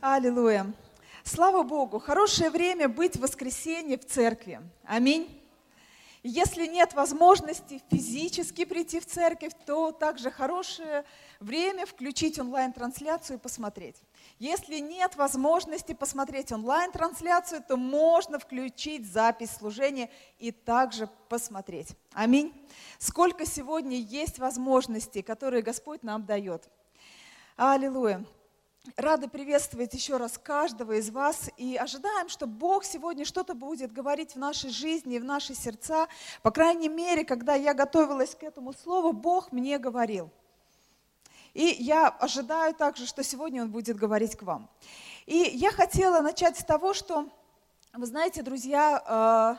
Аллилуйя. Слава Богу, хорошее время быть в воскресенье в церкви. Аминь. Если нет возможности физически прийти в церковь, то также хорошее время включить онлайн-трансляцию и посмотреть. Если нет возможности посмотреть онлайн-трансляцию, то можно включить запись служения и также посмотреть. Аминь. Сколько сегодня есть возможностей, которые Господь нам дает. Аллилуйя. Рада приветствовать еще раз каждого из вас и ожидаем, что Бог сегодня что-то будет говорить в нашей жизни, в наши сердца. По крайней мере, когда я готовилась к этому слову, Бог мне говорил. И я ожидаю также, что сегодня Он будет говорить к вам. И я хотела начать с того, что, вы знаете, друзья,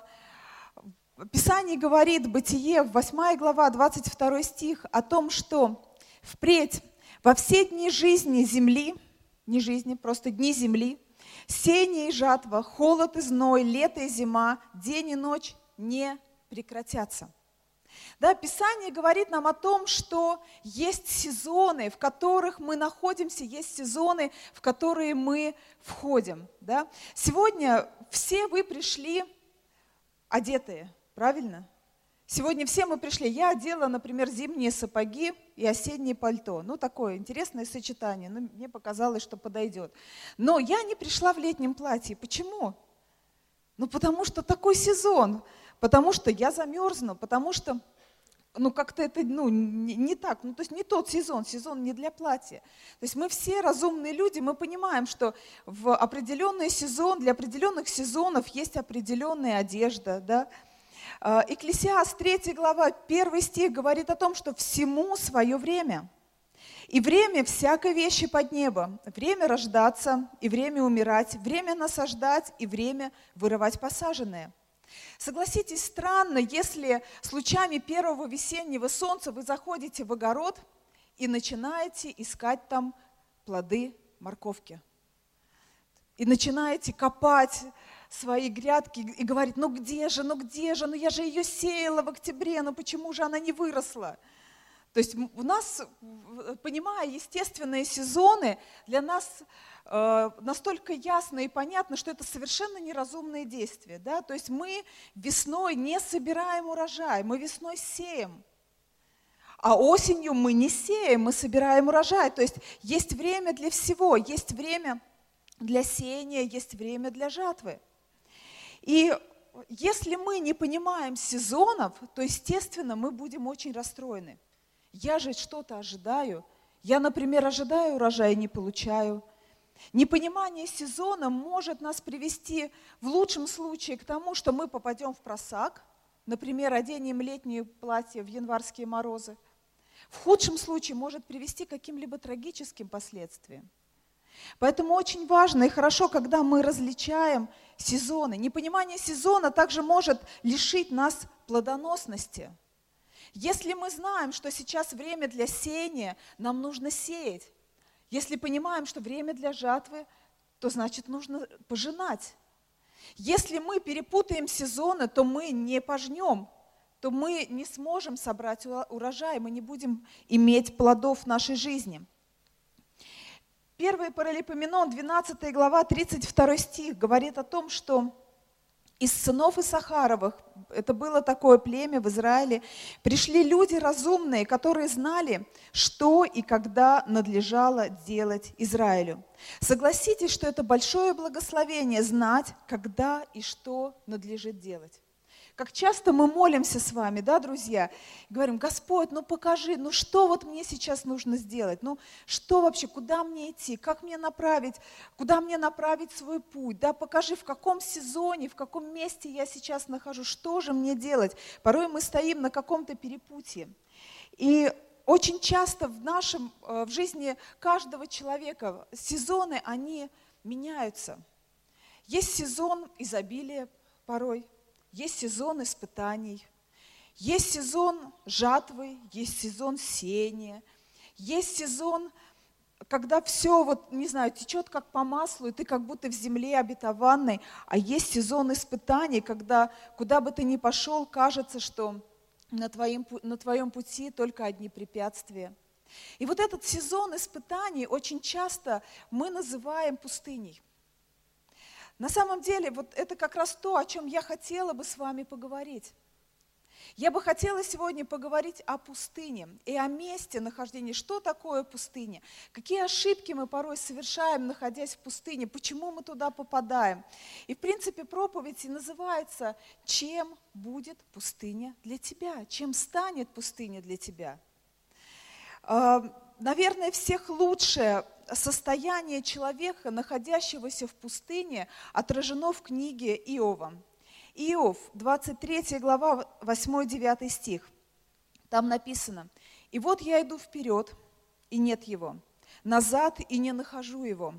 э, Писание говорит, Бытие, 8 глава, 22 стих, о том, что впредь во все дни жизни земли – не жизни, просто дни земли, сеяние и жатва, холод и зной, лето и зима, день и ночь не прекратятся. Да, Писание говорит нам о том, что есть сезоны, в которых мы находимся, есть сезоны, в которые мы входим. Да? Сегодня все вы пришли одетые, правильно? Сегодня все мы пришли. Я одела, например, зимние сапоги и осеннее пальто. Ну, такое интересное сочетание. Ну, мне показалось, что подойдет. Но я не пришла в летнем платье. Почему? Ну, потому что такой сезон. Потому что я замерзну. Потому что, ну, как-то это, ну, не, не так. Ну, то есть не тот сезон. Сезон не для платья. То есть мы все разумные люди. Мы понимаем, что в определенный сезон, для определенных сезонов есть определенная одежда, да, Экклесиас 3 глава, 1 стих говорит о том, что всему свое время. И время всякой вещи под небом. Время рождаться и время умирать, время насаждать и время вырывать посаженное. Согласитесь, странно, если с лучами первого весеннего солнца вы заходите в огород и начинаете искать там плоды морковки. И начинаете копать, свои грядки и говорит, ну где же, ну где же, ну я же ее сеяла в октябре, ну почему же она не выросла? То есть у нас, понимая естественные сезоны, для нас э, настолько ясно и понятно, что это совершенно неразумные действия. Да? То есть мы весной не собираем урожай, мы весной сеем. А осенью мы не сеем, мы собираем урожай. То есть есть время для всего, есть время для сеяния, есть время для жатвы. И если мы не понимаем сезонов, то, естественно, мы будем очень расстроены. Я же что-то ожидаю. Я, например, ожидаю урожая и не получаю. Непонимание сезона может нас привести в лучшем случае к тому, что мы попадем в просак, например, оденем летнее платье в январские морозы. В худшем случае может привести к каким-либо трагическим последствиям. Поэтому очень важно и хорошо, когда мы различаем сезоны. Непонимание сезона также может лишить нас плодоносности. Если мы знаем, что сейчас время для сеяния, нам нужно сеять. Если понимаем, что время для жатвы, то значит нужно пожинать. Если мы перепутаем сезоны, то мы не пожнем, то мы не сможем собрать урожай, мы не будем иметь плодов нашей жизни. Первый Паралипоменон, 12 глава, 32 стих, говорит о том, что из сынов Исахаровых, это было такое племя в Израиле, пришли люди разумные, которые знали, что и когда надлежало делать Израилю. Согласитесь, что это большое благословение знать, когда и что надлежит делать. Как часто мы молимся с вами, да, друзья, говорим, Господь, ну покажи, ну что вот мне сейчас нужно сделать, ну что вообще, куда мне идти, как мне направить, куда мне направить свой путь, да, покажи, в каком сезоне, в каком месте я сейчас нахожусь, что же мне делать. Порой мы стоим на каком-то перепутье. И очень часто в нашем, э, в жизни каждого человека сезоны, они меняются. Есть сезон изобилия порой, есть сезон испытаний, есть сезон жатвы, есть сезон сеяния, есть сезон, когда все, вот, не знаю, течет как по маслу, и ты как будто в земле обетованной, а есть сезон испытаний, когда куда бы ты ни пошел, кажется, что на твоем, на твоем пути только одни препятствия. И вот этот сезон испытаний очень часто мы называем пустыней. На самом деле, вот это как раз то, о чем я хотела бы с вами поговорить. Я бы хотела сегодня поговорить о пустыне и о месте нахождения. Что такое пустыня? Какие ошибки мы порой совершаем, находясь в пустыне? Почему мы туда попадаем? И, в принципе, проповедь и называется «Чем будет пустыня для тебя?» Чем станет пустыня для тебя? Наверное, всех лучшее состояние человека, находящегося в пустыне, отражено в книге Иова. Иов, 23 глава, 8-9 стих. Там написано, «И вот я иду вперед, и нет его, назад, и не нахожу его.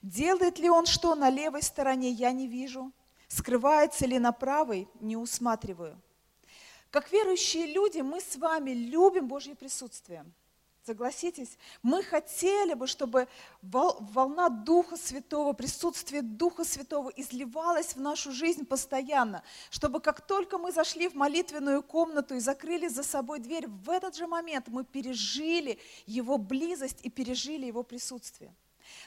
Делает ли он что на левой стороне, я не вижу, скрывается ли на правой, не усматриваю». Как верующие люди, мы с вами любим Божье присутствие – Согласитесь, мы хотели бы, чтобы волна Духа Святого, присутствие Духа Святого изливалось в нашу жизнь постоянно, чтобы как только мы зашли в молитвенную комнату и закрыли за собой дверь, в этот же момент мы пережили Его близость и пережили Его присутствие.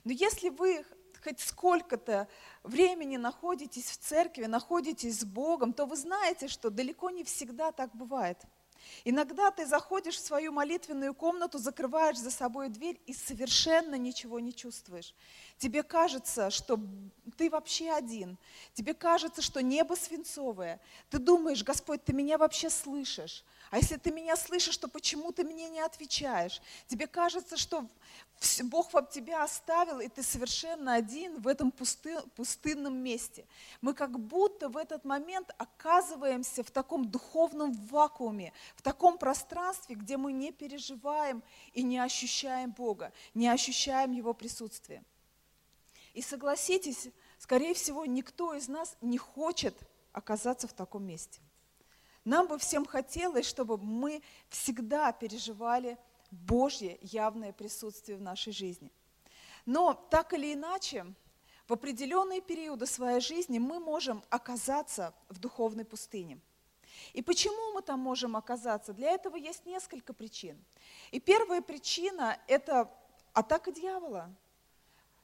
Но если вы хоть сколько-то времени находитесь в церкви, находитесь с Богом, то вы знаете, что далеко не всегда так бывает – Иногда ты заходишь в свою молитвенную комнату, закрываешь за собой дверь и совершенно ничего не чувствуешь. Тебе кажется, что ты вообще один. Тебе кажется, что небо свинцовое. Ты думаешь, Господь, ты меня вообще слышишь. А если ты меня слышишь, то почему ты мне не отвечаешь? Тебе кажется, что Бог вам тебя оставил, и ты совершенно один в этом пусты, пустынном месте. Мы как будто в этот момент оказываемся в таком духовном вакууме, в таком пространстве, где мы не переживаем и не ощущаем Бога, не ощущаем Его присутствие. И согласитесь, скорее всего, никто из нас не хочет оказаться в таком месте. Нам бы всем хотелось, чтобы мы всегда переживали Божье явное присутствие в нашей жизни. Но так или иначе, в определенные периоды своей жизни мы можем оказаться в духовной пустыне. И почему мы там можем оказаться? Для этого есть несколько причин. И первая причина – это атака дьявола,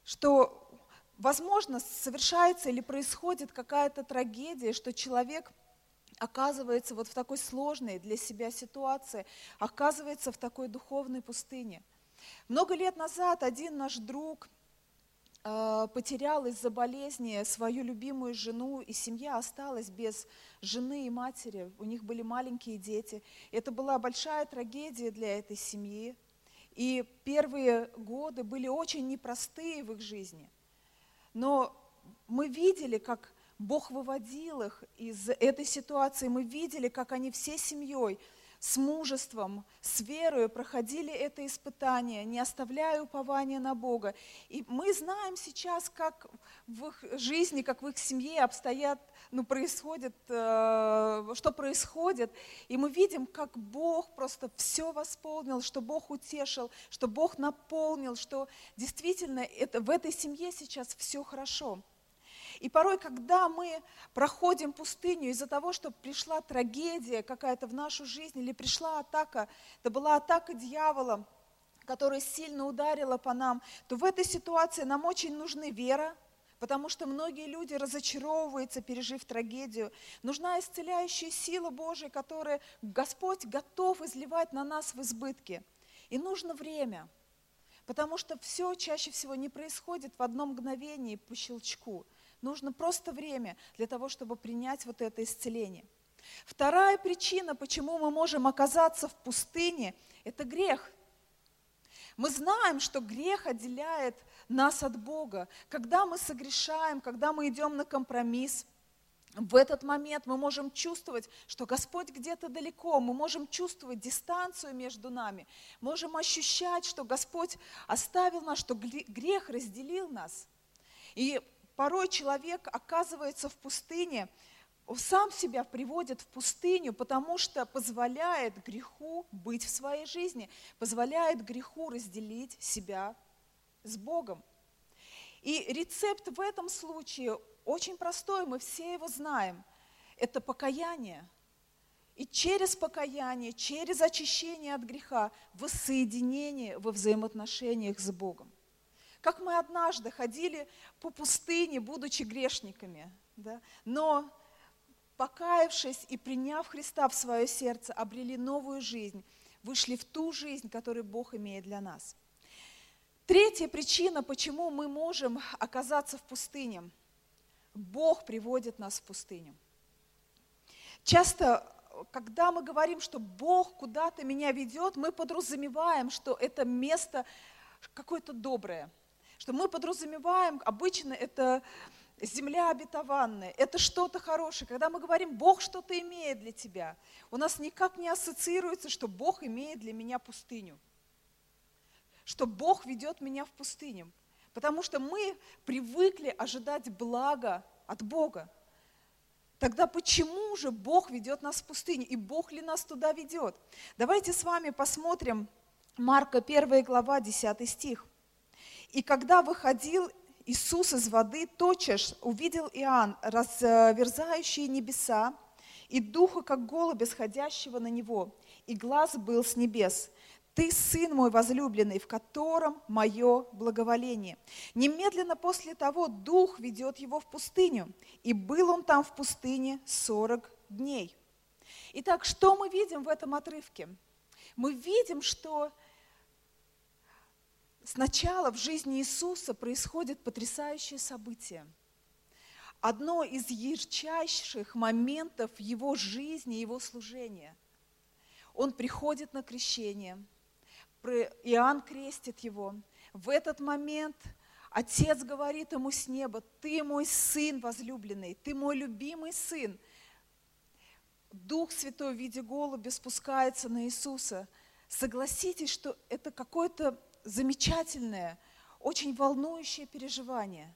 что, возможно, совершается или происходит какая-то трагедия, что человек – оказывается вот в такой сложной для себя ситуации, оказывается в такой духовной пустыне. Много лет назад один наш друг э, потерял из-за болезни свою любимую жену, и семья осталась без жены и матери. У них были маленькие дети. Это была большая трагедия для этой семьи. И первые годы были очень непростые в их жизни. Но мы видели, как Бог выводил их из этой ситуации. Мы видели, как они всей семьей с мужеством, с верой проходили это испытание, не оставляя упования на Бога. И мы знаем сейчас, как в их жизни, как в их семье обстоят, ну, происходит, э, что происходит. И мы видим, как Бог просто все восполнил, что Бог утешил, что Бог наполнил, что действительно это, в этой семье сейчас все хорошо. И порой, когда мы проходим пустыню из-за того, что пришла трагедия какая-то в нашу жизнь, или пришла атака, это была атака дьявола, которая сильно ударила по нам, то в этой ситуации нам очень нужны вера, потому что многие люди разочаровываются, пережив трагедию. Нужна исцеляющая сила Божия, которую Господь готов изливать на нас в избытке. И нужно время, потому что все чаще всего не происходит в одно мгновение по щелчку. Нужно просто время для того, чтобы принять вот это исцеление. Вторая причина, почему мы можем оказаться в пустыне, это грех. Мы знаем, что грех отделяет нас от Бога. Когда мы согрешаем, когда мы идем на компромисс, в этот момент мы можем чувствовать, что Господь где-то далеко, мы можем чувствовать дистанцию между нами, можем ощущать, что Господь оставил нас, что грех разделил нас. И порой человек оказывается в пустыне, сам себя приводит в пустыню, потому что позволяет греху быть в своей жизни, позволяет греху разделить себя с Богом. И рецепт в этом случае очень простой, мы все его знаем. Это покаяние. И через покаяние, через очищение от греха, воссоединение во взаимоотношениях с Богом. Как мы однажды ходили по пустыне, будучи грешниками, да? но покаявшись и приняв Христа в свое сердце, обрели новую жизнь, вышли в ту жизнь, которую Бог имеет для нас. Третья причина, почему мы можем оказаться в пустыне. Бог приводит нас в пустыню. Часто, когда мы говорим, что Бог куда-то меня ведет, мы подразумеваем, что это место какое-то доброе – что мы подразумеваем, обычно это земля обетованная, это что-то хорошее. Когда мы говорим, Бог что-то имеет для тебя, у нас никак не ассоциируется, что Бог имеет для меня пустыню, что Бог ведет меня в пустыню. Потому что мы привыкли ожидать блага от Бога. Тогда почему же Бог ведет нас в пустыню? И Бог ли нас туда ведет? Давайте с вами посмотрим Марка 1 глава 10 стих. И когда выходил Иисус из воды, тотчас увидел Иоанн, разверзающие небеса, и духа, как голубя, сходящего на него, и глаз был с небес. Ты сын мой возлюбленный, в котором мое благоволение. Немедленно после того дух ведет его в пустыню, и был он там в пустыне сорок дней. Итак, что мы видим в этом отрывке? Мы видим, что Сначала в жизни Иисуса происходит потрясающее событие. Одно из ярчайших моментов его жизни, его служения. Он приходит на крещение, Иоанн крестит его. В этот момент Отец говорит ему с неба, ты мой сын возлюбленный, ты мой любимый сын. Дух Святой в виде голубя спускается на Иисуса. Согласитесь, что это какое-то замечательное, очень волнующее переживание.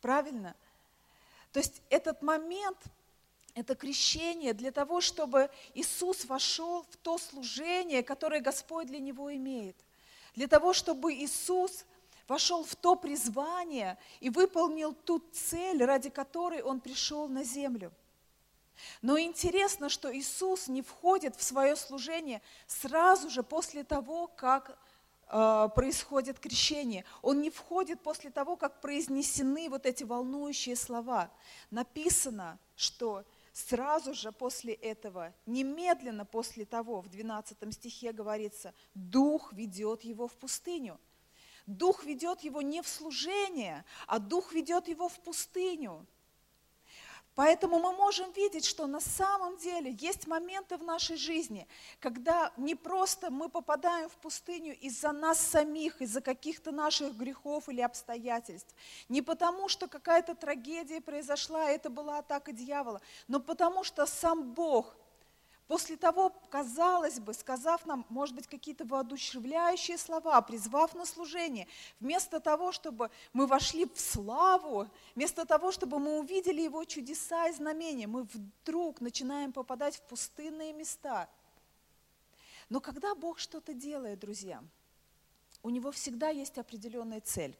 Правильно? То есть этот момент, это крещение для того, чтобы Иисус вошел в то служение, которое Господь для него имеет. Для того, чтобы Иисус вошел в то призвание и выполнил ту цель, ради которой Он пришел на землю. Но интересно, что Иисус не входит в свое служение сразу же после того, как происходит крещение. Он не входит после того, как произнесены вот эти волнующие слова. Написано, что сразу же после этого, немедленно после того, в 12 стихе говорится, Дух ведет его в пустыню. Дух ведет его не в служение, а Дух ведет его в пустыню. Поэтому мы можем видеть, что на самом деле есть моменты в нашей жизни, когда не просто мы попадаем в пустыню из-за нас самих, из-за каких-то наших грехов или обстоятельств, не потому что какая-то трагедия произошла, это была атака дьявола, но потому что сам Бог После того, казалось бы, сказав нам, может быть, какие-то воодушевляющие слова, призвав на служение, вместо того, чтобы мы вошли в славу, вместо того, чтобы мы увидели Его чудеса и знамения, мы вдруг начинаем попадать в пустынные места. Но когда Бог что-то делает, друзья, у Него всегда есть определенная цель.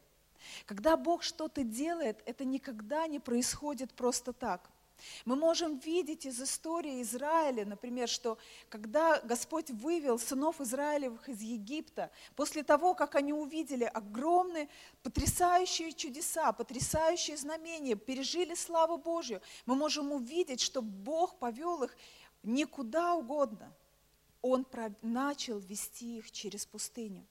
Когда Бог что-то делает, это никогда не происходит просто так – мы можем видеть из истории Израиля, например, что когда Господь вывел сынов Израилевых из Египта, после того, как они увидели огромные, потрясающие чудеса, потрясающие знамения, пережили славу Божью, мы можем увидеть, что Бог повел их никуда угодно. Он начал вести их через пустыню.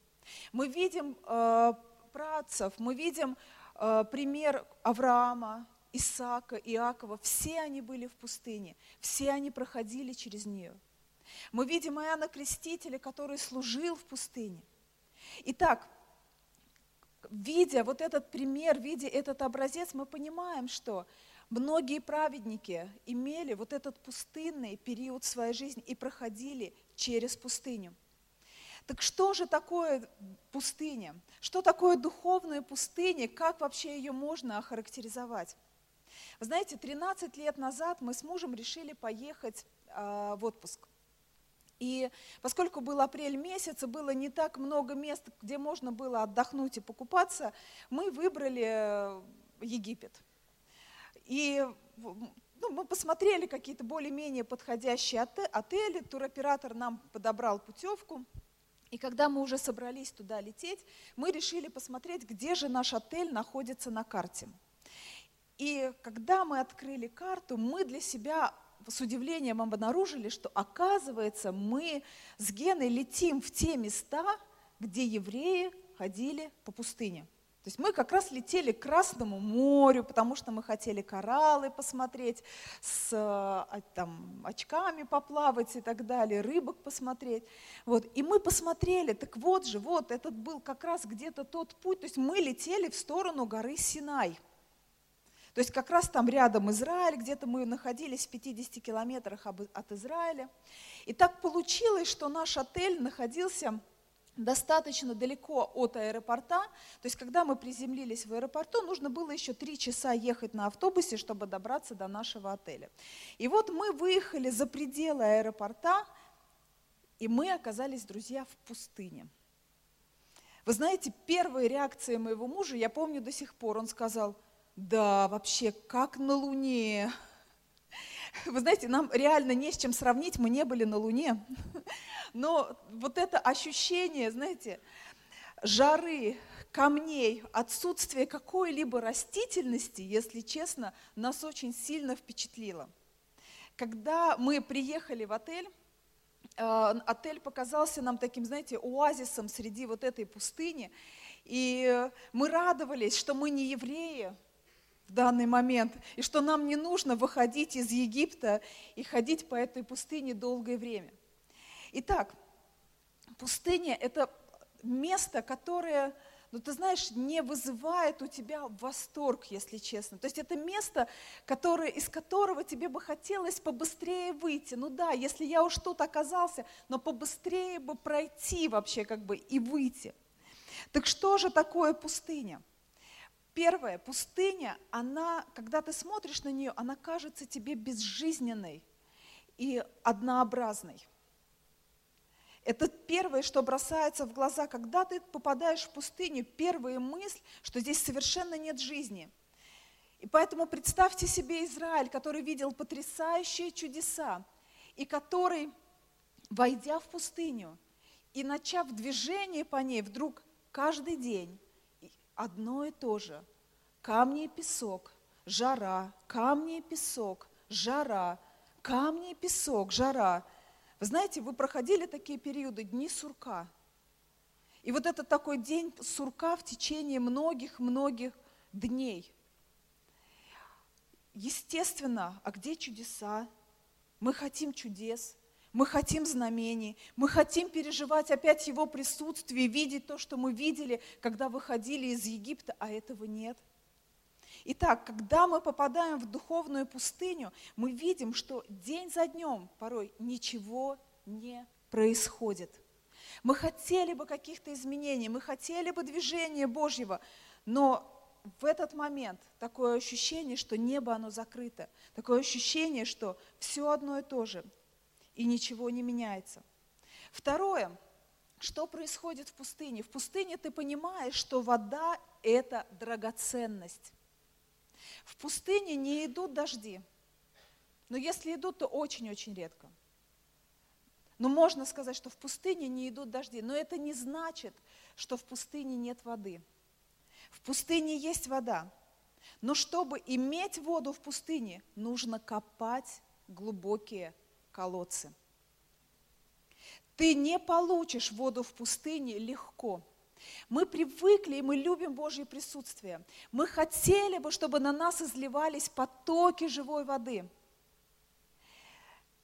Мы видим э, працев, мы видим э, пример Авраама, Исаака, Иакова, все они были в пустыне, все они проходили через нее. Мы видим Иоанна Крестителя, который служил в пустыне. Итак, видя вот этот пример, видя этот образец, мы понимаем, что многие праведники имели вот этот пустынный период своей жизни и проходили через пустыню. Так что же такое пустыня? Что такое духовная пустыня? Как вообще ее можно охарактеризовать? Вы знаете, 13 лет назад мы с мужем решили поехать э, в отпуск. И поскольку был апрель месяц, и было не так много мест, где можно было отдохнуть и покупаться, мы выбрали э, Египет. И ну, мы посмотрели какие-то более-менее подходящие отели, туроператор нам подобрал путевку. И когда мы уже собрались туда лететь, мы решили посмотреть, где же наш отель находится на карте. И когда мы открыли карту, мы для себя с удивлением обнаружили, что оказывается мы с Геной летим в те места, где евреи ходили по пустыне. То есть мы как раз летели к Красному морю, потому что мы хотели кораллы посмотреть, с а, там, очками поплавать и так далее, рыбок посмотреть. Вот. И мы посмотрели, так вот же, вот этот был как раз где-то тот путь. То есть мы летели в сторону горы Синай. То есть как раз там рядом Израиль, где-то мы находились в 50 километрах от Израиля. И так получилось, что наш отель находился достаточно далеко от аэропорта. То есть, когда мы приземлились в аэропорту, нужно было еще три часа ехать на автобусе, чтобы добраться до нашего отеля. И вот мы выехали за пределы аэропорта, и мы оказались, друзья, в пустыне. Вы знаете, первые реакции моего мужа, я помню до сих пор, он сказал, да, вообще, как на Луне. Вы знаете, нам реально не с чем сравнить, мы не были на Луне. Но вот это ощущение, знаете, жары, камней, отсутствие какой-либо растительности, если честно, нас очень сильно впечатлило. Когда мы приехали в отель, э, отель показался нам таким, знаете, оазисом среди вот этой пустыни. И мы радовались, что мы не евреи в данный момент, и что нам не нужно выходить из Египта и ходить по этой пустыне долгое время. Итак, пустыня – это место, которое, ну ты знаешь, не вызывает у тебя восторг, если честно. То есть это место, которое, из которого тебе бы хотелось побыстрее выйти. Ну да, если я уж тут оказался, но побыстрее бы пройти вообще как бы и выйти. Так что же такое пустыня? Первое, пустыня, она, когда ты смотришь на нее, она кажется тебе безжизненной и однообразной. Это первое, что бросается в глаза, когда ты попадаешь в пустыню, первая мысль, что здесь совершенно нет жизни. И поэтому представьте себе Израиль, который видел потрясающие чудеса, и который, войдя в пустыню и начав движение по ней, вдруг каждый день одно и то же. Камни и песок, жара, камни и песок, жара, камни и песок, жара – вы знаете, вы проходили такие периоды, дни сурка. И вот это такой день сурка в течение многих-многих дней. Естественно, а где чудеса? Мы хотим чудес, мы хотим знамений, мы хотим переживать опять Его присутствие, видеть то, что мы видели, когда выходили из Египта, а этого нет – Итак, когда мы попадаем в духовную пустыню, мы видим, что день за днем порой ничего не происходит. Мы хотели бы каких-то изменений, мы хотели бы движения Божьего, но в этот момент такое ощущение, что небо оно закрыто, такое ощущение, что все одно и то же, и ничего не меняется. Второе, что происходит в пустыне? В пустыне ты понимаешь, что вода – это драгоценность. В пустыне не идут дожди, но если идут, то очень-очень редко. Но можно сказать, что в пустыне не идут дожди, но это не значит, что в пустыне нет воды. В пустыне есть вода, но чтобы иметь воду в пустыне, нужно копать глубокие колодцы. Ты не получишь воду в пустыне легко – мы привыкли и мы любим Божье присутствие. Мы хотели бы, чтобы на нас изливались потоки живой воды.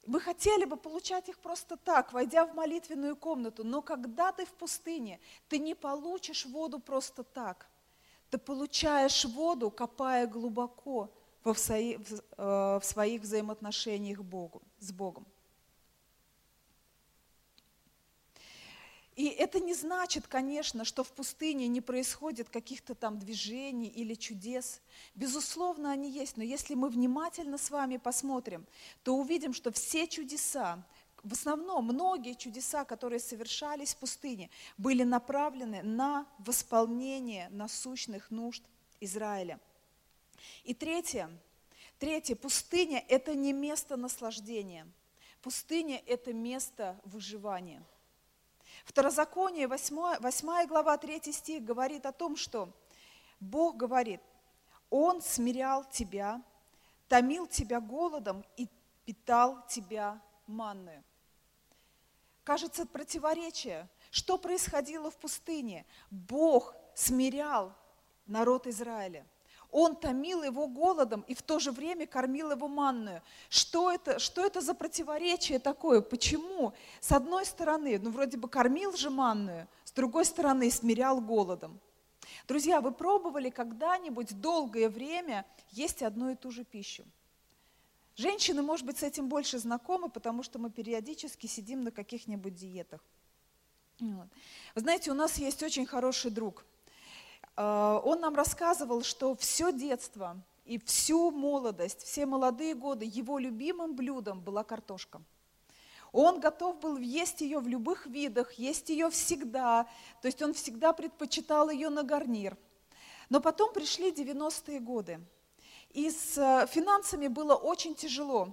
Мы хотели бы получать их просто так, войдя в молитвенную комнату, но когда ты в пустыне, ты не получишь воду просто так. Ты получаешь воду, копая глубоко в своих, э, в своих взаимоотношениях Богу, с Богом. И это не значит, конечно, что в пустыне не происходит каких-то там движений или чудес. Безусловно, они есть, но если мы внимательно с вами посмотрим, то увидим, что все чудеса, в основном многие чудеса, которые совершались в пустыне, были направлены на восполнение насущных нужд Израиля. И третье, Третье. Пустыня – это не место наслаждения. Пустыня – это место выживания. Второзаконие, 8, 8 глава, 3 стих говорит о том, что Бог говорит, Он смирял тебя, томил тебя голодом и питал тебя манную. Кажется, противоречие. Что происходило в пустыне? Бог смирял народ Израиля. Он томил его голодом и в то же время кормил его манную. Что это, что это за противоречие такое? Почему? С одной стороны, ну вроде бы кормил же манную, с другой стороны смирял голодом. Друзья, вы пробовали когда-нибудь долгое время есть одну и ту же пищу? Женщины, может быть, с этим больше знакомы, потому что мы периодически сидим на каких-нибудь диетах. Вот. Вы знаете, у нас есть очень хороший друг. А, он нам рассказывал, что все детство и всю молодость, все молодые годы его любимым блюдом была картошка. Он готов был есть ее в любых видах, есть ее всегда. То есть он всегда предпочитал ее на гарнир. Но потом пришли 90-е годы – и с э, финансами было очень тяжело.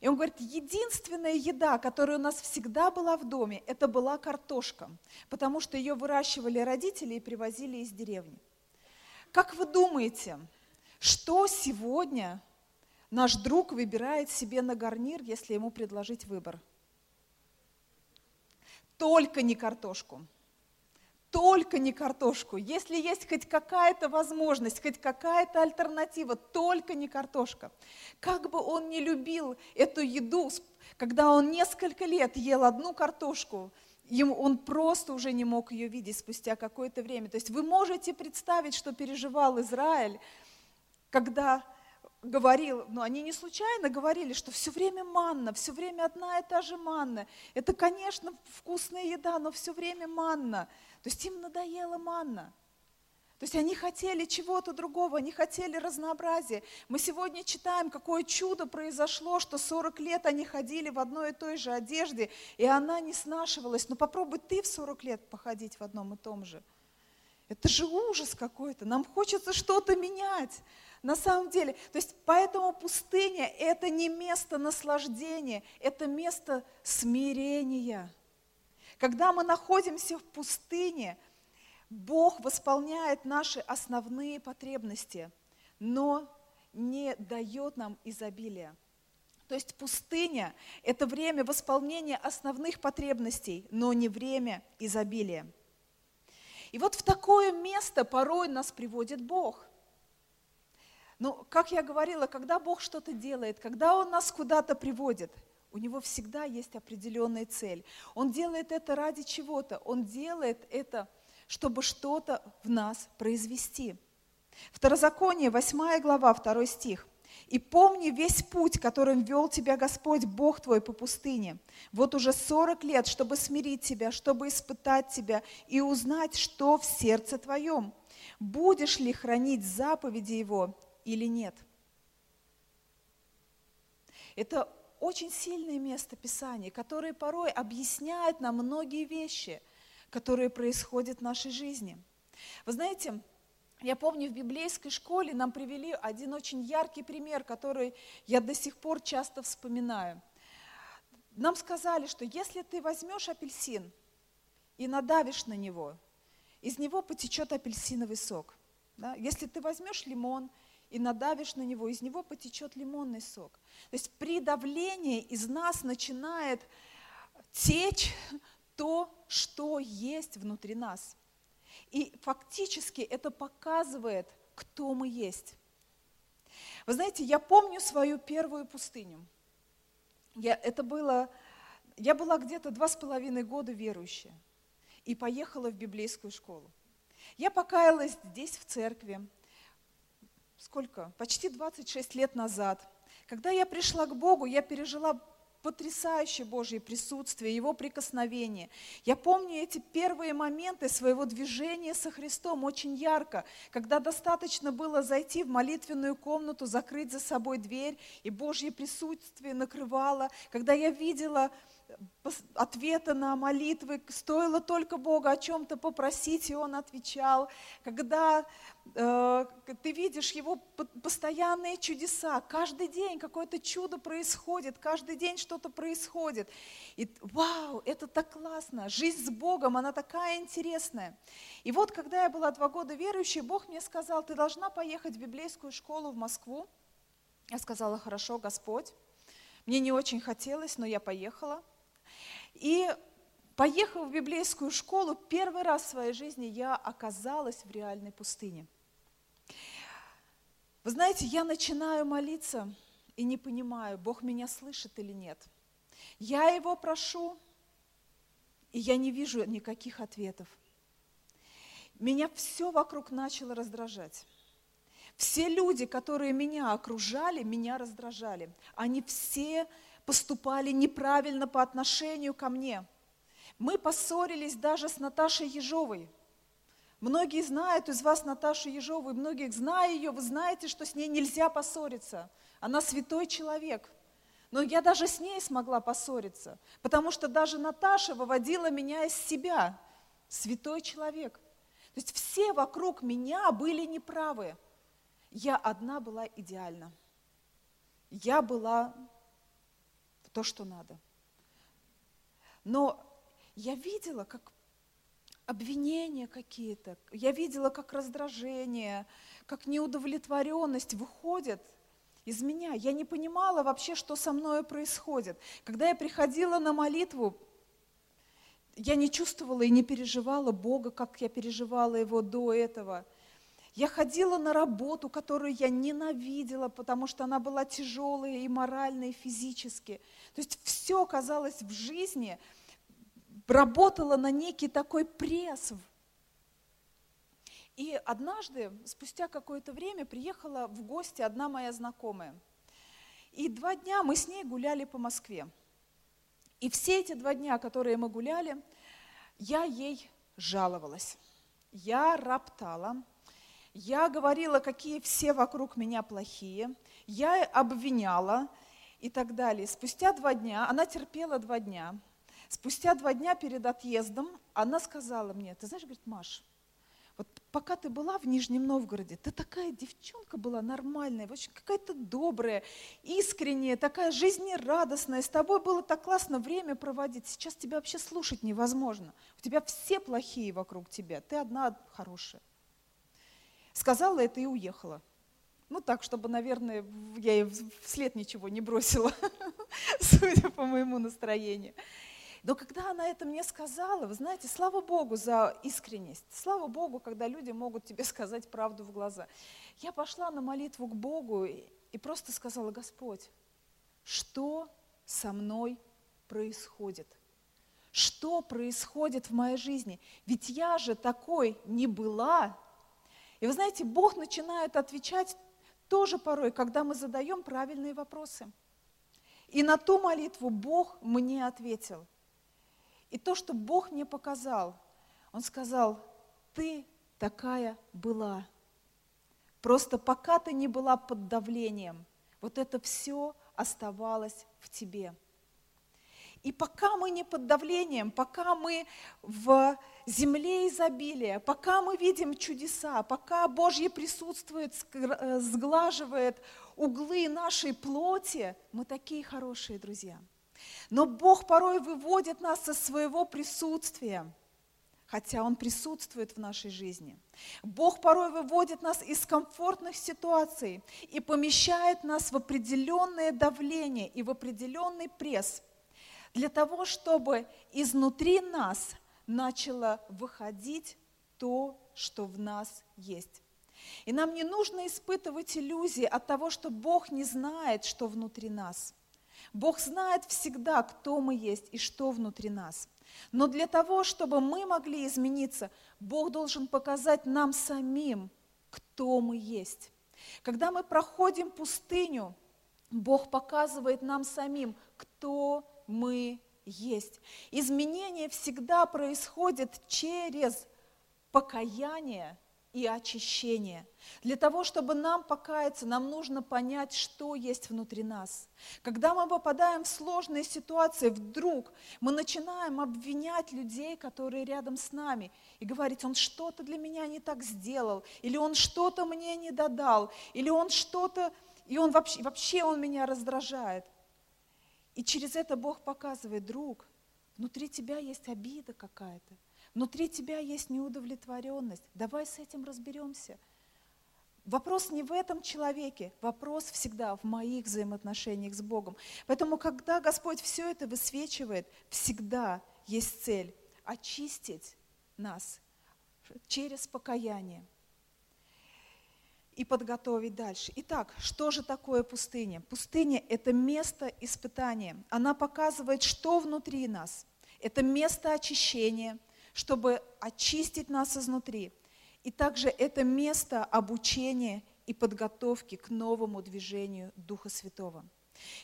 И он говорит, единственная еда, которая у нас всегда была в доме, это была картошка, потому что ее выращивали родители и привозили из деревни. Как вы думаете, что сегодня наш друг выбирает себе на гарнир, если ему предложить выбор? Только не картошку только не картошку. Если есть хоть какая-то возможность, хоть какая-то альтернатива, только не картошка. Как бы он не любил эту еду, когда он несколько лет ел одну картошку, ему, он просто уже не мог ее видеть спустя какое-то время. То есть вы можете представить, что переживал Израиль, когда говорил, ну они не случайно говорили, что все время манна, все время одна и та же манна. Это, конечно, вкусная еда, но все время манна. То есть им надоела манна. То есть они хотели чего-то другого, они хотели разнообразия. Мы сегодня читаем, какое чудо произошло, что 40 лет они ходили в одной и той же одежде, и она не снашивалась. Но попробуй ты в 40 лет походить в одном и том же. Это же ужас какой-то. Нам хочется что-то менять. На самом деле, то есть поэтому пустыня – это не место наслаждения, это место смирения. Когда мы находимся в пустыне, Бог восполняет наши основные потребности, но не дает нам изобилия. То есть пустыня – это время восполнения основных потребностей, но не время изобилия. И вот в такое место порой нас приводит Бог. Но, как я говорила, когда Бог что-то делает, когда Он нас куда-то приводит – у него всегда есть определенная цель. Он делает это ради чего-то. Он делает это, чтобы что-то в нас произвести. Второзаконие, 8 глава, 2 стих. «И помни весь путь, которым вел тебя Господь, Бог твой, по пустыне. Вот уже 40 лет, чтобы смирить тебя, чтобы испытать тебя и узнать, что в сердце твоем. Будешь ли хранить заповеди Его или нет?» Это очень сильное место Писания, которое порой объясняет нам многие вещи, которые происходят в нашей жизни. Вы знаете, я помню, в библейской школе нам привели один очень яркий пример, который я до сих пор часто вспоминаю. Нам сказали, что если ты возьмешь апельсин и надавишь на него, из него потечет апельсиновый сок. Да? Если ты возьмешь лимон и надавишь на него, из него потечет лимонный сок. То есть при давлении из нас начинает течь то, что есть внутри нас. И фактически это показывает, кто мы есть. Вы знаете, я помню свою первую пустыню. Я, это было, я была где-то два с половиной года верующая и поехала в библейскую школу. Я покаялась здесь, в церкви, сколько? Почти 26 лет назад. Когда я пришла к Богу, я пережила потрясающее Божье присутствие, Его прикосновение. Я помню эти первые моменты своего движения со Христом очень ярко, когда достаточно было зайти в молитвенную комнату, закрыть за собой дверь, и Божье присутствие накрывало, когда я видела ответа на молитвы, стоило только Бога о чем-то попросить, и Он отвечал. Когда э, ты видишь Его постоянные чудеса, каждый день какое-то чудо происходит, каждый день что-то происходит. И вау, это так классно, жизнь с Богом, она такая интересная. И вот, когда я была два года верующей, Бог мне сказал, ты должна поехать в библейскую школу в Москву. Я сказала, хорошо, Господь. Мне не очень хотелось, но я поехала. И поехав в библейскую школу, первый раз в своей жизни я оказалась в реальной пустыне. Вы знаете, я начинаю молиться и не понимаю, Бог меня слышит или нет. Я Его прошу, и я не вижу никаких ответов. Меня все вокруг начало раздражать. Все люди, которые меня окружали, меня раздражали. Они все поступали неправильно по отношению ко мне. Мы поссорились даже с Наташей Ежовой. Многие знают из вас Наташу Ежову, и многих зная ее, вы знаете, что с ней нельзя поссориться. Она святой человек. Но я даже с ней смогла поссориться, потому что даже Наташа выводила меня из себя. Святой человек. То есть все вокруг меня были неправы. Я одна была идеальна. Я была то, что надо. Но я видела, как обвинения какие-то, я видела, как раздражение, как неудовлетворенность выходит из меня. Я не понимала вообще, что со мной происходит. Когда я приходила на молитву, я не чувствовала и не переживала Бога, как я переживала Его до этого – я ходила на работу, которую я ненавидела, потому что она была тяжелая и морально, и физически. То есть все, казалось, в жизни работало на некий такой пресс. И однажды, спустя какое-то время, приехала в гости одна моя знакомая. И два дня мы с ней гуляли по Москве. И все эти два дня, которые мы гуляли, я ей жаловалась. Я роптала, я говорила, какие все вокруг меня плохие, я обвиняла и так далее. Спустя два дня, она терпела два дня, спустя два дня перед отъездом она сказала мне, ты знаешь, говорит, Маш, вот пока ты была в Нижнем Новгороде, ты такая девчонка была нормальная, очень какая-то добрая, искренняя, такая жизнерадостная, с тобой было так классно время проводить, сейчас тебя вообще слушать невозможно. У тебя все плохие вокруг тебя, ты одна хорошая. Сказала это и уехала. Ну так, чтобы, наверное, я ей вслед ничего не бросила, судя по моему настроению. Но когда она это мне сказала, вы знаете, слава Богу за искренность. Слава Богу, когда люди могут тебе сказать правду в глаза. Я пошла на молитву к Богу и просто сказала, Господь, что со мной происходит? Что происходит в моей жизни? Ведь я же такой не была, и вы знаете, Бог начинает отвечать тоже порой, когда мы задаем правильные вопросы. И на ту молитву Бог мне ответил. И то, что Бог мне показал, Он сказал, ты такая была. Просто пока ты не была под давлением, вот это все оставалось в тебе. И пока мы не под давлением, пока мы в земле изобилия, пока мы видим чудеса, пока Божье присутствует, э, сглаживает углы нашей плоти, мы такие хорошие друзья. Но Бог порой выводит нас со своего присутствия, хотя Он присутствует в нашей жизни. Бог порой выводит нас из комфортных ситуаций и помещает нас в определенное давление и в определенный пресс – для того, чтобы изнутри нас начало выходить то, что в нас есть. И нам не нужно испытывать иллюзии от того, что Бог не знает, что внутри нас. Бог знает всегда, кто мы есть и что внутри нас. Но для того, чтобы мы могли измениться, Бог должен показать нам самим, кто мы есть. Когда мы проходим пустыню, Бог показывает нам самим, кто мы есть. Изменение всегда происходит через покаяние и очищение. Для того, чтобы нам покаяться, нам нужно понять, что есть внутри нас. Когда мы попадаем в сложные ситуации, вдруг мы начинаем обвинять людей, которые рядом с нами, и говорить, он что-то для меня не так сделал, или он что-то мне не додал, или он что-то, и он вообще, вообще он меня раздражает. И через это Бог показывает, друг, внутри тебя есть обида какая-то, внутри тебя есть неудовлетворенность. Давай с этим разберемся. Вопрос не в этом человеке, вопрос всегда в моих взаимоотношениях с Богом. Поэтому, когда Господь все это высвечивает, всегда есть цель очистить нас через покаяние и подготовить дальше. Итак, что же такое пустыня? Пустыня – это место испытания. Она показывает, что внутри нас. Это место очищения, чтобы очистить нас изнутри. И также это место обучения и подготовки к новому движению Духа Святого.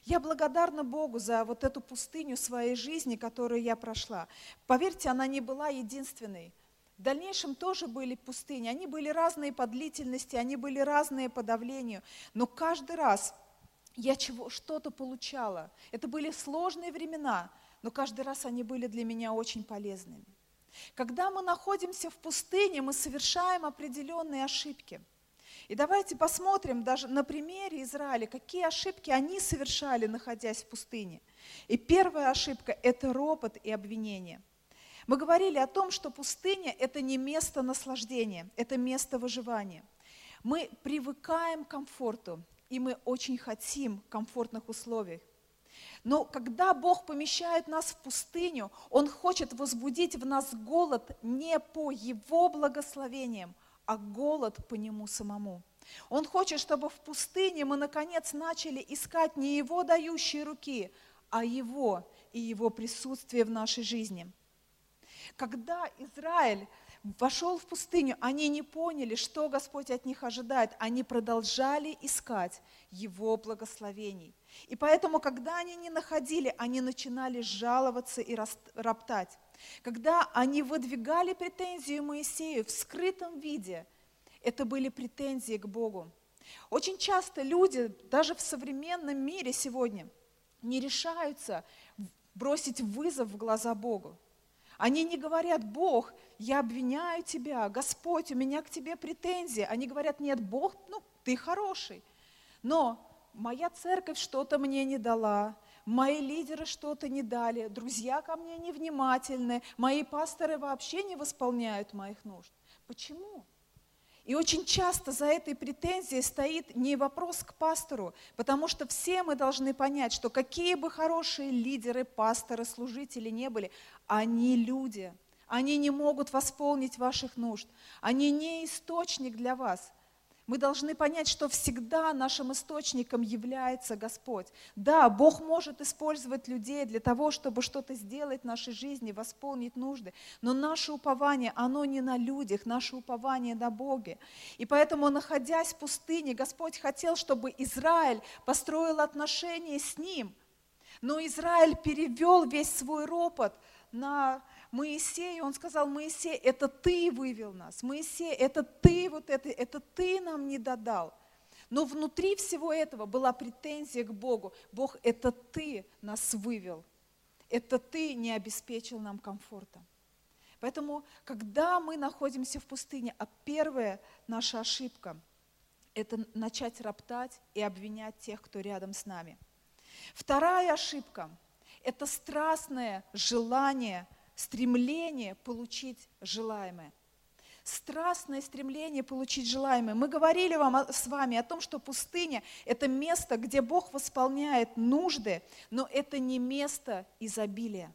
Я благодарна Богу за вот эту пустыню своей жизни, которую я прошла. Поверьте, она не была единственной – в дальнейшем тоже были пустыни. Они были разные по длительности, они были разные по давлению. Но каждый раз я чего, что-то получала. Это были сложные времена, но каждый раз они были для меня очень полезными. Когда мы находимся в пустыне, мы совершаем определенные ошибки. И давайте посмотрим даже на примере Израиля, какие ошибки они совершали, находясь в пустыне. И первая ошибка – это ропот и обвинение – мы говорили о том, что пустыня – это не место наслаждения, это место выживания. Мы привыкаем к комфорту, и мы очень хотим комфортных условий. Но когда Бог помещает нас в пустыню, Он хочет возбудить в нас голод не по Его благословениям, а голод по Нему самому. Он хочет, чтобы в пустыне мы наконец начали искать не Его дающие руки, а Его и Его присутствие в нашей жизни – когда Израиль вошел в пустыню, они не поняли, что Господь от них ожидает. Они продолжали искать Его благословений. И поэтому, когда они не находили, они начинали жаловаться и роптать. Когда они выдвигали претензии Моисею в скрытом виде, это были претензии к Богу. Очень часто люди, даже в современном мире сегодня, не решаются бросить вызов в глаза Богу. Они не говорят, Бог, я обвиняю тебя, Господь, у меня к тебе претензии. Они говорят, нет, Бог, ну, ты хороший. Но моя церковь что-то мне не дала, мои лидеры что-то не дали, друзья ко мне невнимательны, мои пасторы вообще не восполняют моих нужд. Почему? И очень часто за этой претензией стоит не вопрос к пастору, потому что все мы должны понять, что какие бы хорошие лидеры, пасторы, служители не были, они люди. Они не могут восполнить ваших нужд. Они не источник для вас. Мы должны понять, что всегда нашим источником является Господь. Да, Бог может использовать людей для того, чтобы что-то сделать в нашей жизни, восполнить нужды, но наше упование, оно не на людях, наше упование на Боге. И поэтому, находясь в пустыне, Господь хотел, чтобы Израиль построил отношения с Ним. Но Израиль перевел весь свой ропот на Моисею, он сказал, Моисей, это ты вывел нас, Моисей, это ты вот это, это ты нам не додал. Но внутри всего этого была претензия к Богу. Бог, это ты нас вывел, это ты не обеспечил нам комфорта. Поэтому, когда мы находимся в пустыне, а первая наша ошибка – это начать роптать и обвинять тех, кто рядом с нами. Вторая ошибка – это страстное желание стремление получить желаемое. Страстное стремление получить желаемое. Мы говорили вам с вами о том, что пустыня – это место, где Бог восполняет нужды, но это не место изобилия.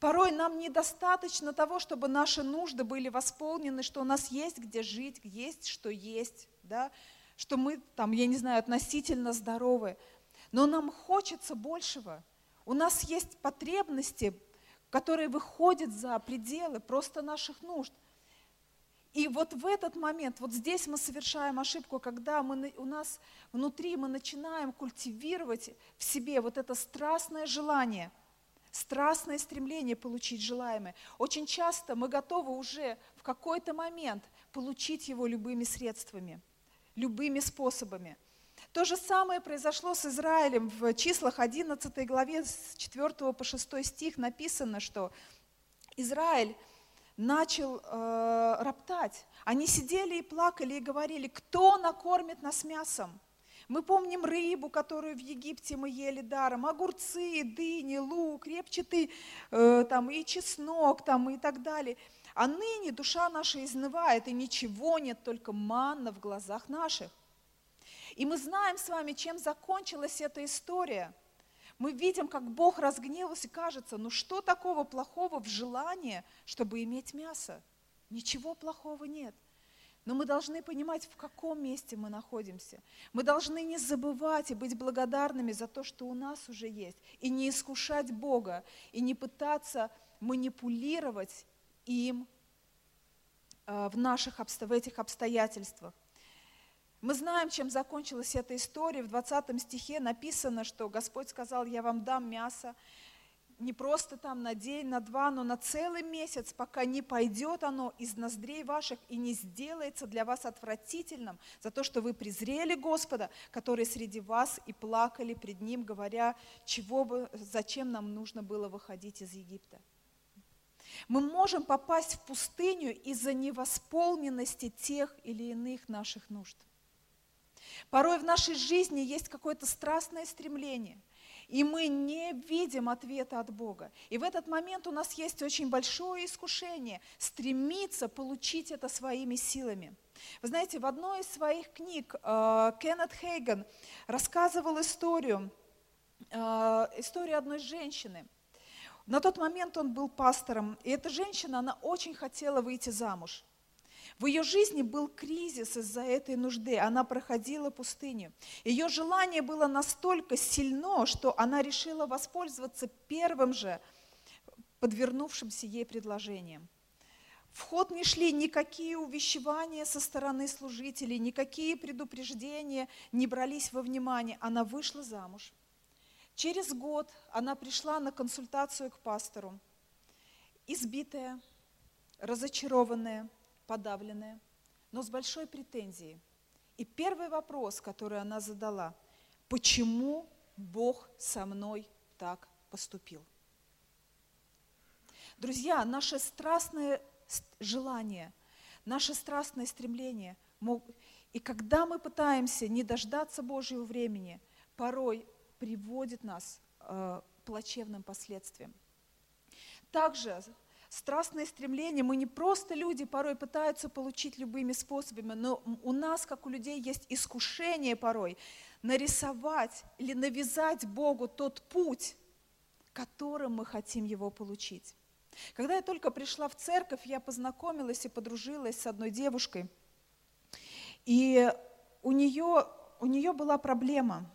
Порой нам недостаточно того, чтобы наши нужды были восполнены, что у нас есть где жить, есть что есть, да? что мы там, я не знаю, относительно здоровы. Но нам хочется большего. У нас есть потребности которые выходят за пределы просто наших нужд. И вот в этот момент, вот здесь мы совершаем ошибку, когда мы, у нас внутри мы начинаем культивировать в себе вот это страстное желание, страстное стремление получить желаемое. Очень часто мы готовы уже в какой-то момент получить его любыми средствами, любыми способами. То же самое произошло с Израилем. В числах 11 главе с 4 по 6 стих написано, что Израиль начал э, роптать. Они сидели и плакали и говорили, кто накормит нас мясом? Мы помним рыбу, которую в Египте мы ели даром, огурцы, дыни, лук, репчатый э, там, и чеснок там, и так далее. А ныне душа наша изнывает, и ничего нет, только манна в глазах наших. И мы знаем с вами, чем закончилась эта история. Мы видим, как Бог разгневался, кажется, ну что такого плохого в желании, чтобы иметь мясо? Ничего плохого нет. Но мы должны понимать, в каком месте мы находимся. Мы должны не забывать и быть благодарными за то, что у нас уже есть, и не искушать Бога, и не пытаться манипулировать им э, в, наших, в этих обстоятельствах. Мы знаем, чем закончилась эта история. В 20 стихе написано, что Господь сказал, я вам дам мясо, не просто там на день, на два, но на целый месяц, пока не пойдет оно из ноздрей ваших и не сделается для вас отвратительным за то, что вы презрели Господа, который среди вас и плакали пред Ним, говоря, чего бы, зачем нам нужно было выходить из Египта. Мы можем попасть в пустыню из-за невосполненности тех или иных наших нужд. Порой в нашей жизни есть какое-то страстное стремление – и мы не видим ответа от Бога. И в этот момент у нас есть очень большое искушение стремиться получить это своими силами. Вы знаете, в одной из своих книг э, Кеннет Хейган рассказывал историю, э, историю одной женщины. На тот момент он был пастором, и эта женщина, она очень хотела выйти замуж. В ее жизни был кризис из-за этой нужды. Она проходила пустыню. Ее желание было настолько сильно, что она решила воспользоваться первым же подвернувшимся ей предложением. В ход не шли никакие увещевания со стороны служителей, никакие предупреждения не брались во внимание. Она вышла замуж. Через год она пришла на консультацию к пастору, избитая, разочарованная, подавленная, но с большой претензией. И первый вопрос, который она задала, почему Бог со мной так поступил? Друзья, наше страстное желание, наше страстное стремление, и когда мы пытаемся не дождаться Божьего времени, порой приводит нас э, к плачевным последствиям. Также страстное стремление, мы не просто люди, порой пытаются получить любыми способами, но у нас, как у людей, есть искушение порой нарисовать или навязать Богу тот путь, которым мы хотим его получить. Когда я только пришла в церковь, я познакомилась и подружилась с одной девушкой. И у нее, у нее была проблема.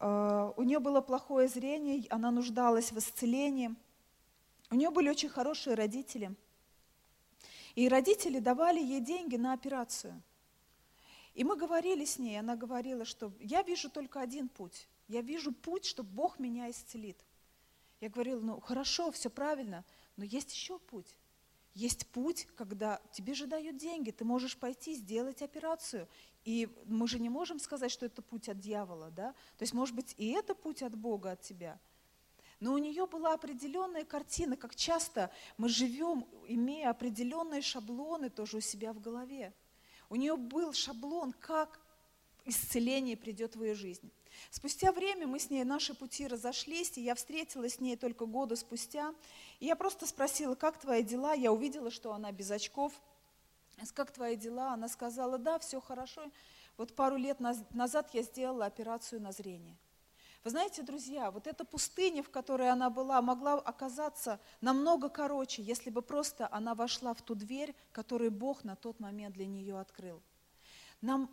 Э, у нее было плохое зрение, она нуждалась в исцелении – у нее были очень хорошие родители. И родители давали ей деньги на операцию. И мы говорили с ней, она говорила, что я вижу только один путь. Я вижу путь, что Бог меня исцелит. Я говорила, ну хорошо, все правильно, но есть еще путь. Есть путь, когда тебе же дают деньги, ты можешь пойти сделать операцию. И мы же не можем сказать, что это путь от дьявола, да? То есть, может быть, и это путь от Бога, от тебя. Но у нее была определенная картина, как часто мы живем, имея определенные шаблоны тоже у себя в голове. У нее был шаблон, как исцеление придет в ее жизнь. Спустя время мы с ней, наши пути разошлись, и я встретилась с ней только года спустя. И я просто спросила, как твои дела? Я увидела, что она без очков. Как твои дела? Она сказала, да, все хорошо. Вот пару лет назад я сделала операцию на зрение. Вы знаете, друзья, вот эта пустыня, в которой она была, могла оказаться намного короче, если бы просто она вошла в ту дверь, которую Бог на тот момент для нее открыл. Нам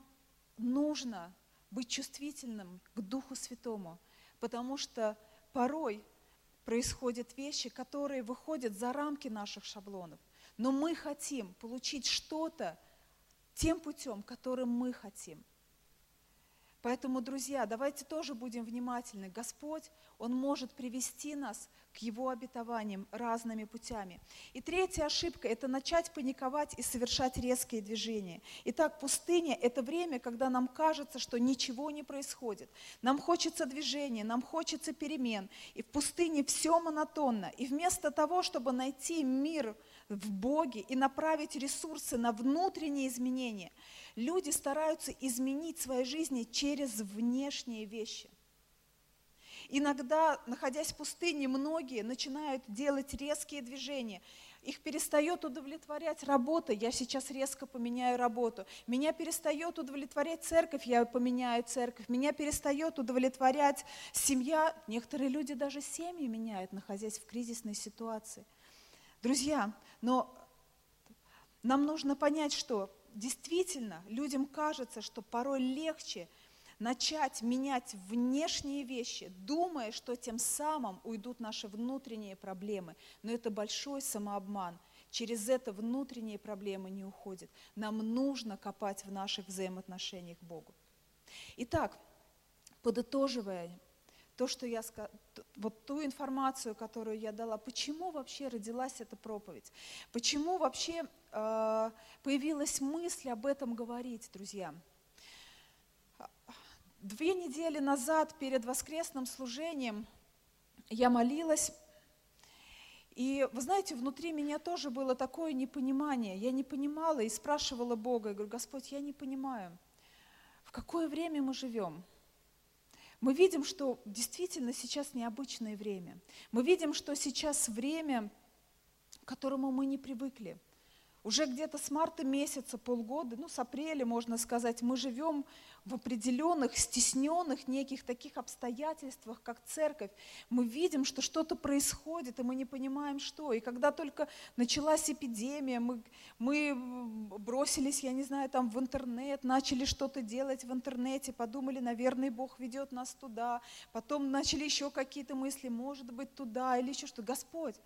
нужно быть чувствительным к Духу Святому, потому что порой происходят вещи, которые выходят за рамки наших шаблонов. Но мы хотим получить что-то тем путем, которым мы хотим – Поэтому, друзья, давайте тоже будем внимательны. Господь, Он может привести нас к Его обетованиям разными путями. И третья ошибка – это начать паниковать и совершать резкие движения. Итак, пустыня – это время, когда нам кажется, что ничего не происходит. Нам хочется движения, нам хочется перемен. И в пустыне все монотонно. И вместо того, чтобы найти мир в Боге и направить ресурсы на внутренние изменения – Люди стараются изменить свои жизни через внешние вещи. Иногда, находясь в пустыне, многие начинают делать резкие движения. Их перестает удовлетворять работа, я сейчас резко поменяю работу. Меня перестает удовлетворять церковь, я поменяю церковь. Меня перестает удовлетворять семья. Некоторые люди даже семьи меняют, находясь в кризисной ситуации. Друзья, но нам нужно понять, что действительно людям кажется, что порой легче начать менять внешние вещи, думая, что тем самым уйдут наши внутренние проблемы. Но это большой самообман. Через это внутренние проблемы не уходят. Нам нужно копать в наших взаимоотношениях к Богу. Итак, подытоживая то, что я вот ту информацию, которую я дала, почему вообще родилась эта проповедь, почему вообще э, появилась мысль об этом говорить, друзья. Две недели назад перед воскресным служением я молилась, и вы знаете, внутри меня тоже было такое непонимание. Я не понимала и спрашивала Бога, я говорю, Господь, я не понимаю, в какое время мы живем – мы видим, что действительно сейчас необычное время. Мы видим, что сейчас время, к которому мы не привыкли. Уже где-то с марта месяца, полгода, ну с апреля, можно сказать, мы живем в определенных, стесненных неких таких обстоятельствах, как церковь. Мы видим, что что-то происходит, и мы не понимаем, что. И когда только началась эпидемия, мы, мы бросились, я не знаю, там в интернет, начали что-то делать в интернете, подумали, наверное, Бог ведет нас туда. Потом начали еще какие-то мысли, может быть, туда или еще что. Господь,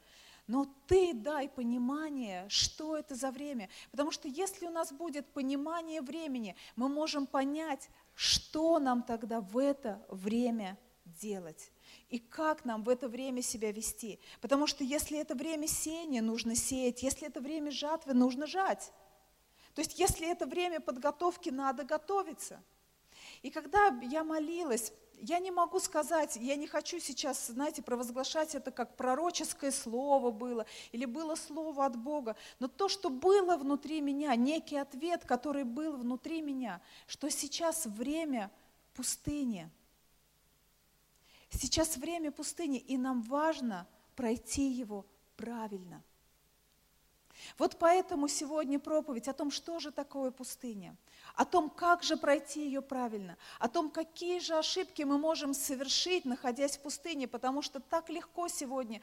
но ты дай понимание, что это за время. Потому что если у нас будет понимание времени, мы можем понять, что нам тогда в это время делать. И как нам в это время себя вести. Потому что если это время сеяния, нужно сеять. Если это время жатвы, нужно жать. То есть если это время подготовки, надо готовиться. И когда я молилась, я не могу сказать, я не хочу сейчас, знаете, провозглашать это как пророческое слово было, или было слово от Бога, но то, что было внутри меня, некий ответ, который был внутри меня, что сейчас время пустыни. Сейчас время пустыни, и нам важно пройти его правильно. Вот поэтому сегодня проповедь о том, что же такое пустыня – о том, как же пройти ее правильно, о том, какие же ошибки мы можем совершить, находясь в пустыне, потому что так легко сегодня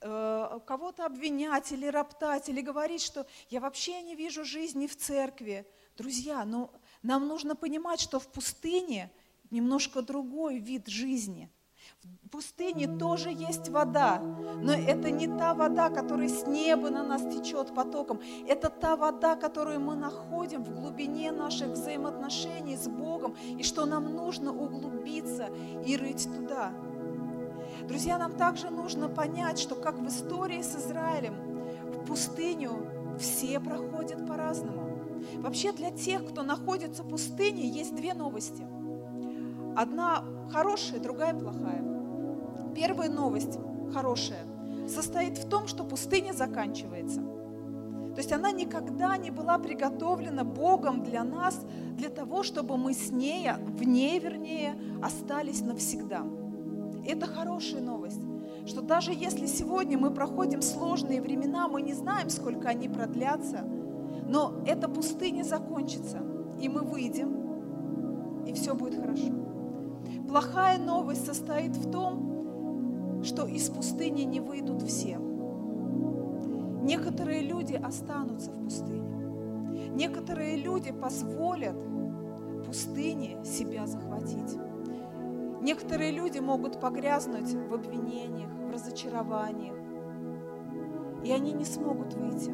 э, кого-то обвинять или роптать, или говорить, что я вообще не вижу жизни в церкви. Друзья, ну, нам нужно понимать, что в пустыне немножко другой вид жизни – в пустыне тоже есть вода, но это не та вода, которая с неба на нас течет потоком. Это та вода, которую мы находим в глубине наших взаимоотношений с Богом, и что нам нужно углубиться и рыть туда. Друзья, нам также нужно понять, что как в истории с Израилем, в пустыню все проходят по-разному. Вообще для тех, кто находится в пустыне, есть две новости. Одна хорошая, другая плохая. Первая новость, хорошая, состоит в том, что пустыня заканчивается. То есть она никогда не была приготовлена Богом для нас, для того, чтобы мы с ней, в ней, вернее, остались навсегда. Это хорошая новость, что даже если сегодня мы проходим сложные времена, мы не знаем, сколько они продлятся, но эта пустыня закончится, и мы выйдем, и все будет хорошо. Плохая новость состоит в том, что из пустыни не выйдут все. Некоторые люди останутся в пустыне. Некоторые люди позволят пустыне себя захватить. Некоторые люди могут погрязнуть в обвинениях, в разочарованиях, и они не смогут выйти.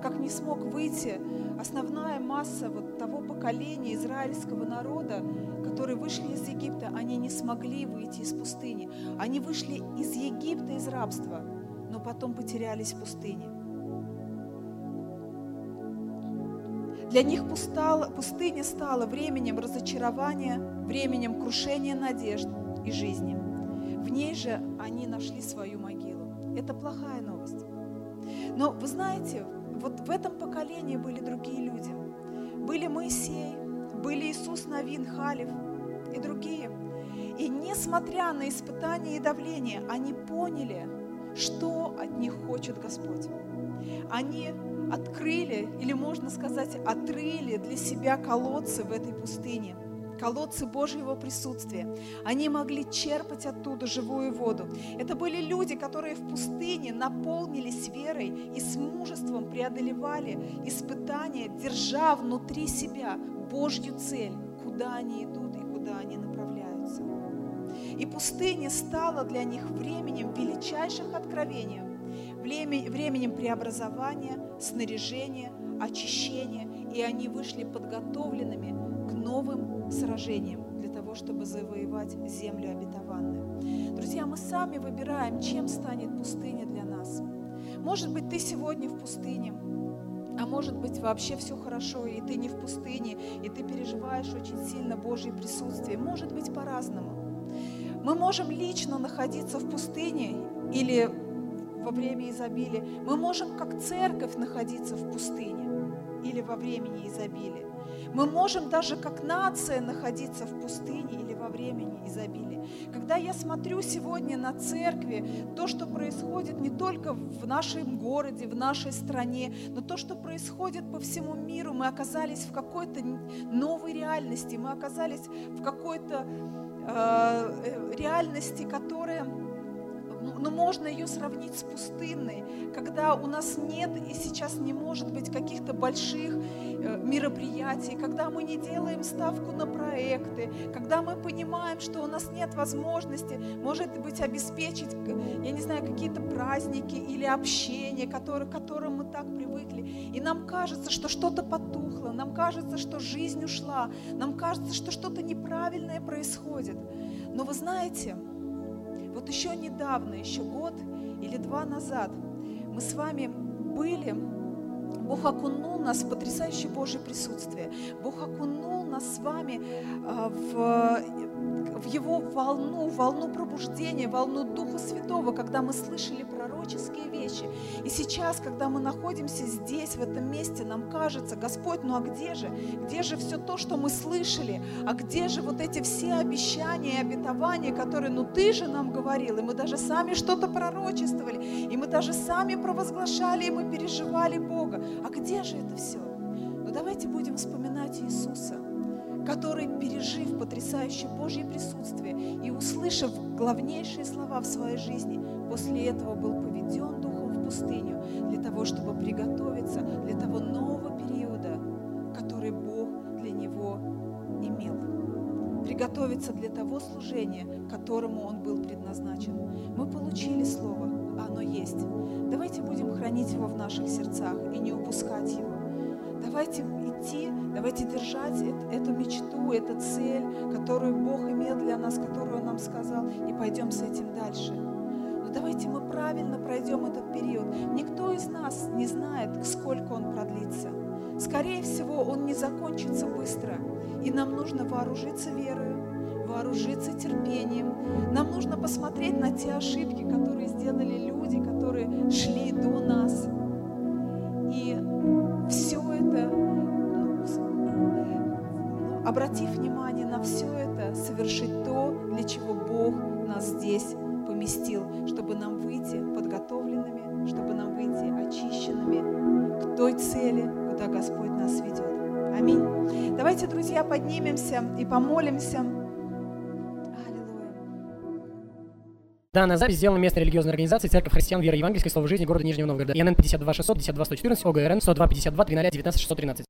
Как не смог выйти основная масса вот того поколения израильского народа, которые вышли из Египта, они не смогли выйти из пустыни. Они вышли из Египта, из рабства, но потом потерялись в пустыне. Для них пустыня стала временем разочарования, временем крушения надежд и жизни. В ней же они нашли свою могилу. Это плохая новость. Но вы знаете, в этом поколении были другие люди. Были Моисей, были Иисус Навин, Халев и другие. И несмотря на испытания и давление, они поняли, что от них хочет Господь. Они открыли, или можно сказать, отрыли для себя колодцы в этой пустыне – колодцы Божьего присутствия. Они могли черпать оттуда живую воду. Это были люди, которые в пустыне наполнились верой и с мужеством преодолевали испытания, держа внутри себя Божью цель, куда они идут и куда они направляются. И пустыня стала для них временем величайших откровений, временем преобразования, снаряжения, очищения, и они вышли подготовленными к новым сражением для того, чтобы завоевать землю обетованную. Друзья, мы сами выбираем, чем станет пустыня для нас. Может быть, ты сегодня в пустыне, а может быть, вообще все хорошо, и ты не в пустыне, и ты переживаешь очень сильно Божье присутствие. Может быть, по-разному. Мы можем лично находиться в пустыне или во время изобилия. Мы можем как церковь находиться в пустыне или во времени изобилия. Мы можем даже как нация находиться в пустыне или во времени изобилия. Когда я смотрю сегодня на церкви, то, что происходит не только в нашем городе, в нашей стране, но то, что происходит по всему миру, мы оказались в какой-то новой реальности, мы оказались в какой-то э, реальности, которая но можно ее сравнить с пустынной, когда у нас нет и сейчас не может быть каких-то больших э, мероприятий, когда мы не делаем ставку на проекты, когда мы понимаем, что у нас нет возможности, может быть, обеспечить, я не знаю, какие-то праздники или общение, которые, к которым мы так привыкли. И нам кажется, что что-то потухло, нам кажется, что жизнь ушла, нам кажется, что что-то неправильное происходит. Но вы знаете, вот еще недавно, еще год или два назад мы с вами были, Бог окунул нас в потрясающее Божье присутствие. Бог окунул нас с вами а, в в Его волну, волну пробуждения, волну Духа Святого, когда мы слышали пророческие вещи. И сейчас, когда мы находимся здесь, в этом месте, нам кажется, Господь, ну а где же? Где же все то, что мы слышали? А где же вот эти все обещания и обетования, которые, ну Ты же нам говорил, и мы даже сами что-то пророчествовали, и мы даже сами провозглашали, и мы переживали Бога. А где же это все? Ну давайте будем вспоминать Иисуса который, пережив потрясающее Божье присутствие и услышав главнейшие слова в своей жизни, после этого был поведен Духом в пустыню для того, чтобы приготовиться для того нового периода, который Бог для него имел. Приготовиться для того служения, которому он был предназначен. Мы получили Слово, оно есть. Давайте будем хранить его в наших сердцах и не упускать его. Давайте идти Давайте держать эту мечту, эту цель, которую Бог имел для нас, которую Он нам сказал, и пойдем с этим дальше. Но давайте мы правильно пройдем этот период. Никто из нас не знает, сколько он продлится. Скорее всего, он не закончится быстро. И нам нужно вооружиться верой, вооружиться терпением. Нам нужно посмотреть на те ошибки, которые сделали люди, которые шли до нас. И обратив внимание на все это, совершить то, для чего Бог нас здесь поместил, чтобы нам выйти подготовленными, чтобы нам выйти очищенными к той цели, куда Господь нас ведет. Аминь. Давайте, друзья, поднимемся и помолимся. Данная запись сделана местной религиозной организацией Церковь Христиан Веры Евангельской Слова Жизни города Нижнего Новгорода. ИНН 52 600 52 114 ОГРН 102 52 13 19 613.